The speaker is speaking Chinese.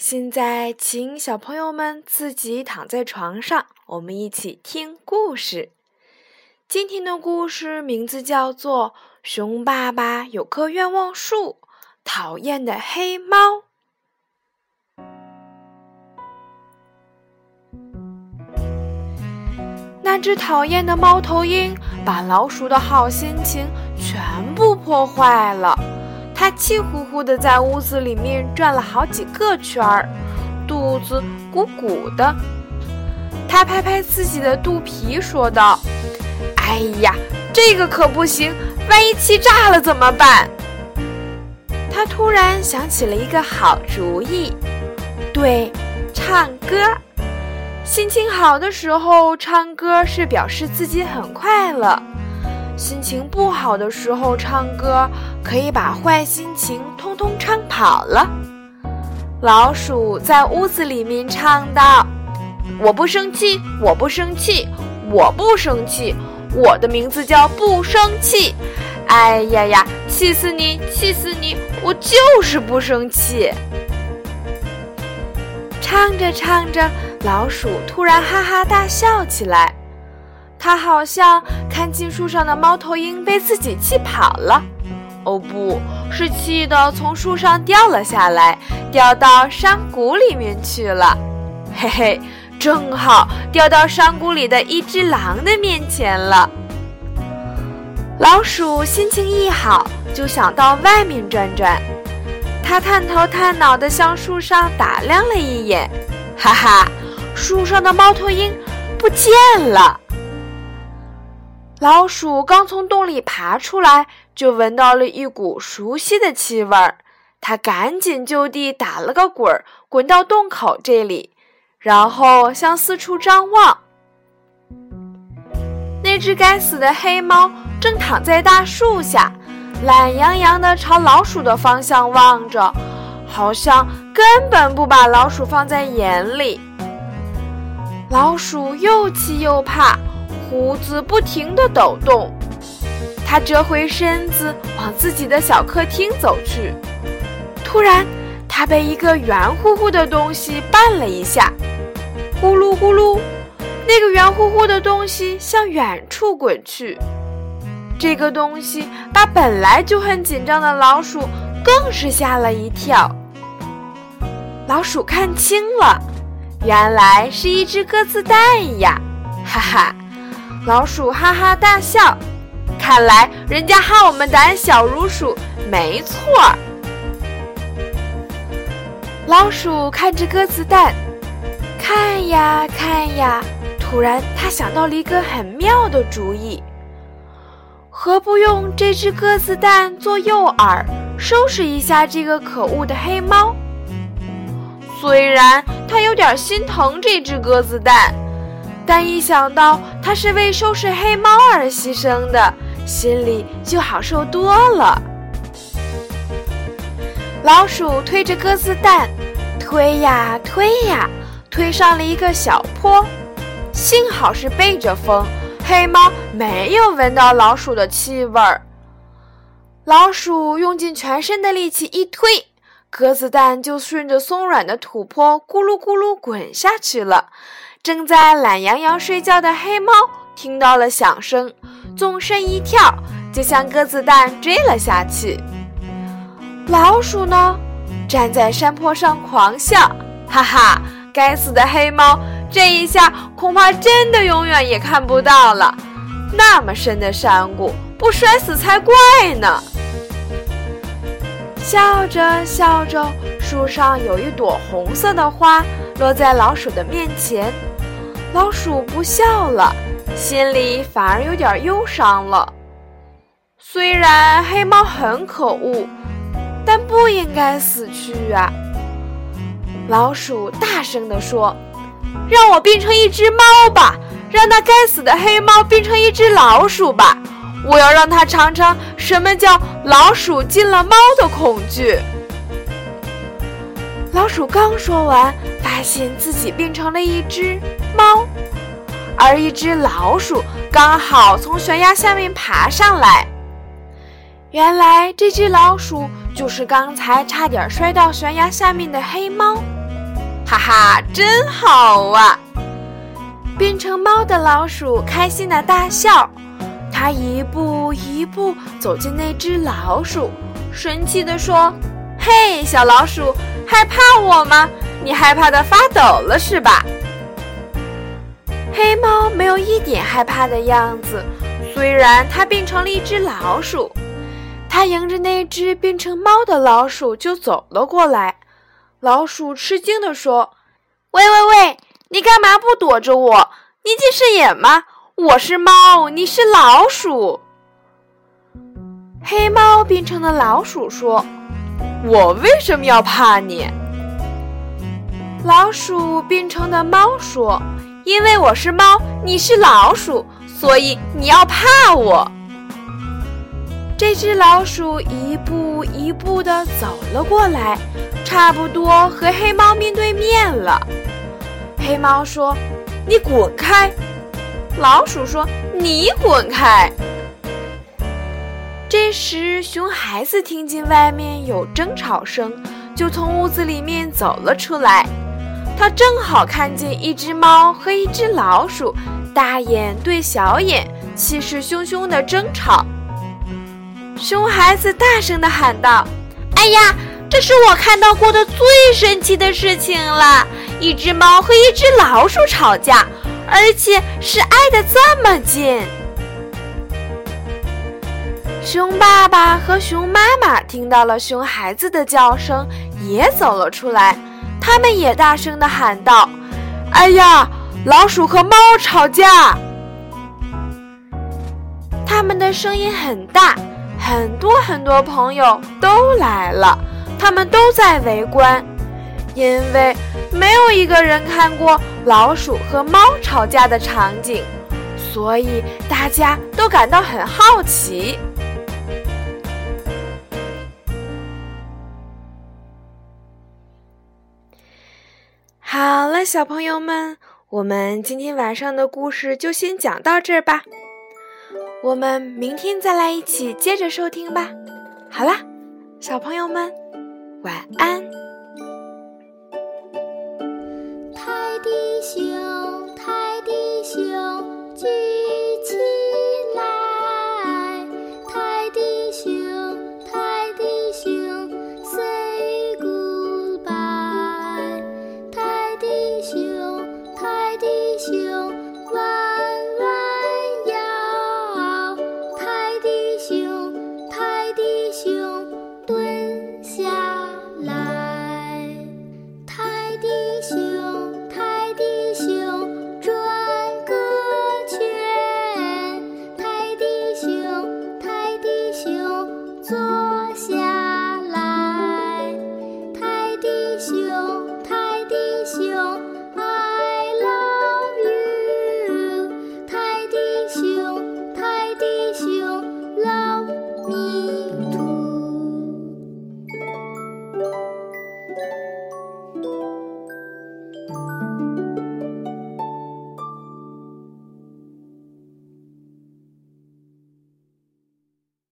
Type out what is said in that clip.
现在，请小朋友们自己躺在床上，我们一起听故事。今天的故事名字叫做《熊爸爸有棵愿望树》，讨厌的黑猫。那只讨厌的猫头鹰把老鼠的好心情全部破坏了。气呼呼地在屋子里面转了好几个圈儿，肚子鼓鼓的。他拍拍自己的肚皮，说道：“哎呀，这个可不行，万一气炸了怎么办？”他突然想起了一个好主意，对，唱歌。心情好的时候唱歌是表示自己很快乐。心情不好的时候唱歌，可以把坏心情通通唱跑了。老鼠在屋子里面唱道：“我不生气，我不生气，我不生气，我的名字叫不生气。哎呀呀，气死你，气死你！我就是不生气。”唱着唱着，老鼠突然哈哈大笑起来。他好像看见树上的猫头鹰被自己气跑了，哦，不是气得从树上掉了下来，掉到山谷里面去了。嘿嘿，正好掉到山谷里的一只狼的面前了。老鼠心情一好，就想到外面转转。它探头探脑地向树上打量了一眼，哈哈，树上的猫头鹰不见了。老鼠刚从洞里爬出来，就闻到了一股熟悉的气味儿。它赶紧就地打了个滚儿，滚到洞口这里，然后向四处张望。那只该死的黑猫正躺在大树下，懒洋洋地朝老鼠的方向望着，好像根本不把老鼠放在眼里。老鼠又气又怕。胡子不停地抖动，他折回身子往自己的小客厅走去。突然，他被一个圆乎乎的东西绊了一下，咕噜咕噜，那个圆乎乎的东西向远处滚去。这个东西把本来就很紧张的老鼠更是吓了一跳。老鼠看清了，原来是一只鸽子蛋呀！哈哈。老鼠哈哈大笑，看来人家喊我们胆小如鼠没错。老鼠看着鸽子蛋，看呀看呀，突然他想到了一个很妙的主意：何不用这只鸽子蛋做诱饵，收拾一下这个可恶的黑猫？虽然他有点心疼这只鸽子蛋。但一想到它是为收拾黑猫而牺牲的，心里就好受多了。老鼠推着鸽子蛋，推呀推呀，推上了一个小坡。幸好是背着风，黑猫没有闻到老鼠的气味儿。老鼠用尽全身的力气一推，鸽子蛋就顺着松软的土坡咕噜咕噜滚下去了。正在懒洋洋睡觉的黑猫听到了响声，纵身一跳，就向鸽子蛋追了下去。老鼠呢，站在山坡上狂笑，哈哈！该死的黑猫，这一下恐怕真的永远也看不到了。那么深的山谷，不摔死才怪呢！笑着笑着，树上有一朵红色的花落在老鼠的面前。老鼠不笑了，心里反而有点忧伤了。虽然黑猫很可恶，但不应该死去啊！老鼠大声地说：“让我变成一只猫吧，让那该死的黑猫变成一只老鼠吧！我要让它尝尝什么叫老鼠进了猫的恐惧。”老鼠刚说完，发现自己变成了一只猫，而一只老鼠刚好从悬崖下面爬上来。原来这只老鼠就是刚才差点摔到悬崖下面的黑猫，哈哈，真好啊！变成猫的老鼠开心的大笑，它一步一步走进那只老鼠，神气地说：“嘿，小老鼠，害怕我吗？你害怕的发抖了是吧？”黑猫没有一点害怕的样子，虽然它变成了一只老鼠。它迎着那只变成猫的老鼠就走了过来。老鼠吃惊地说：“喂喂喂，你干嘛不躲着我？你近视眼吗？我是猫，你是老鼠。”黑猫变成的老鼠说：“我为什么要怕你？”老鼠变成的猫说：“因为我是猫，你是老鼠，所以你要怕我。”这只老鼠一步一步地走了过来，差不多和黑猫面对面了。黑猫说：“你滚开！”老鼠说：“你滚开！”这时，熊孩子听见外面有争吵声，就从屋子里面走了出来。他正好看见一只猫和一只老鼠大眼对小眼，气势汹汹地争吵。熊孩子大声地喊道：“哎呀，这是我看到过的最神奇的事情了！一只猫和一只老鼠吵架，而且是挨得这么近。”熊爸爸和熊妈妈听到了熊孩子的叫声，也走了出来。他们也大声地喊道：“哎呀，老鼠和猫吵架！”他们的声音很大。很多很多朋友都来了，他们都在围观，因为没有一个人看过老鼠和猫吵架的场景，所以大家都感到很好奇。好了，小朋友们，我们今天晚上的故事就先讲到这儿吧。我们明天再来一起接着收听吧。好啦，小朋友们，晚安。泰迪熊，泰迪熊，举起来。泰迪熊，泰迪熊，Say goodbye。泰迪熊，泰迪熊。